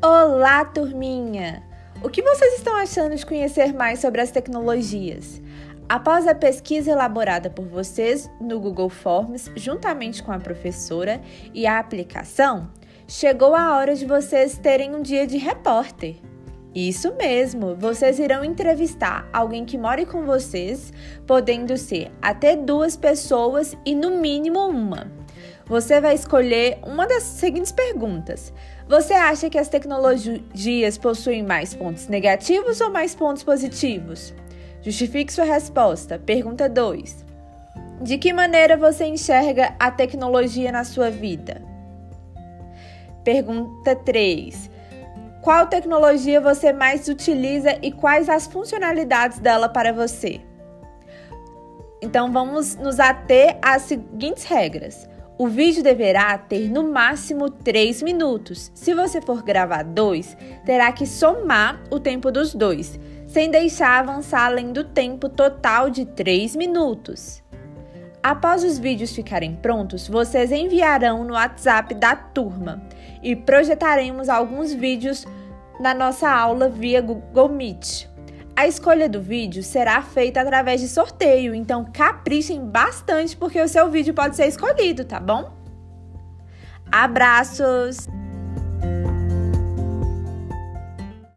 Olá, turminha! O que vocês estão achando de conhecer mais sobre as tecnologias? Após a pesquisa elaborada por vocês no Google Forms, juntamente com a professora e a aplicação, chegou a hora de vocês terem um dia de repórter. Isso mesmo, vocês irão entrevistar alguém que more com vocês, podendo ser até duas pessoas e no mínimo uma. Você vai escolher uma das seguintes perguntas: Você acha que as tecnologias possuem mais pontos negativos ou mais pontos positivos? Justifique sua resposta. Pergunta 2. De que maneira você enxerga a tecnologia na sua vida? Pergunta 3. Qual tecnologia você mais utiliza e quais as funcionalidades dela para você? Então vamos nos ater às seguintes regras. O vídeo deverá ter no máximo 3 minutos. Se você for gravar dois, terá que somar o tempo dos dois, sem deixar avançar além do tempo total de 3 minutos. Após os vídeos ficarem prontos, vocês enviarão no WhatsApp da turma e projetaremos alguns vídeos na nossa aula via Google Meet. A escolha do vídeo será feita através de sorteio, então caprichem bastante porque o seu vídeo pode ser escolhido, tá bom? Abraços!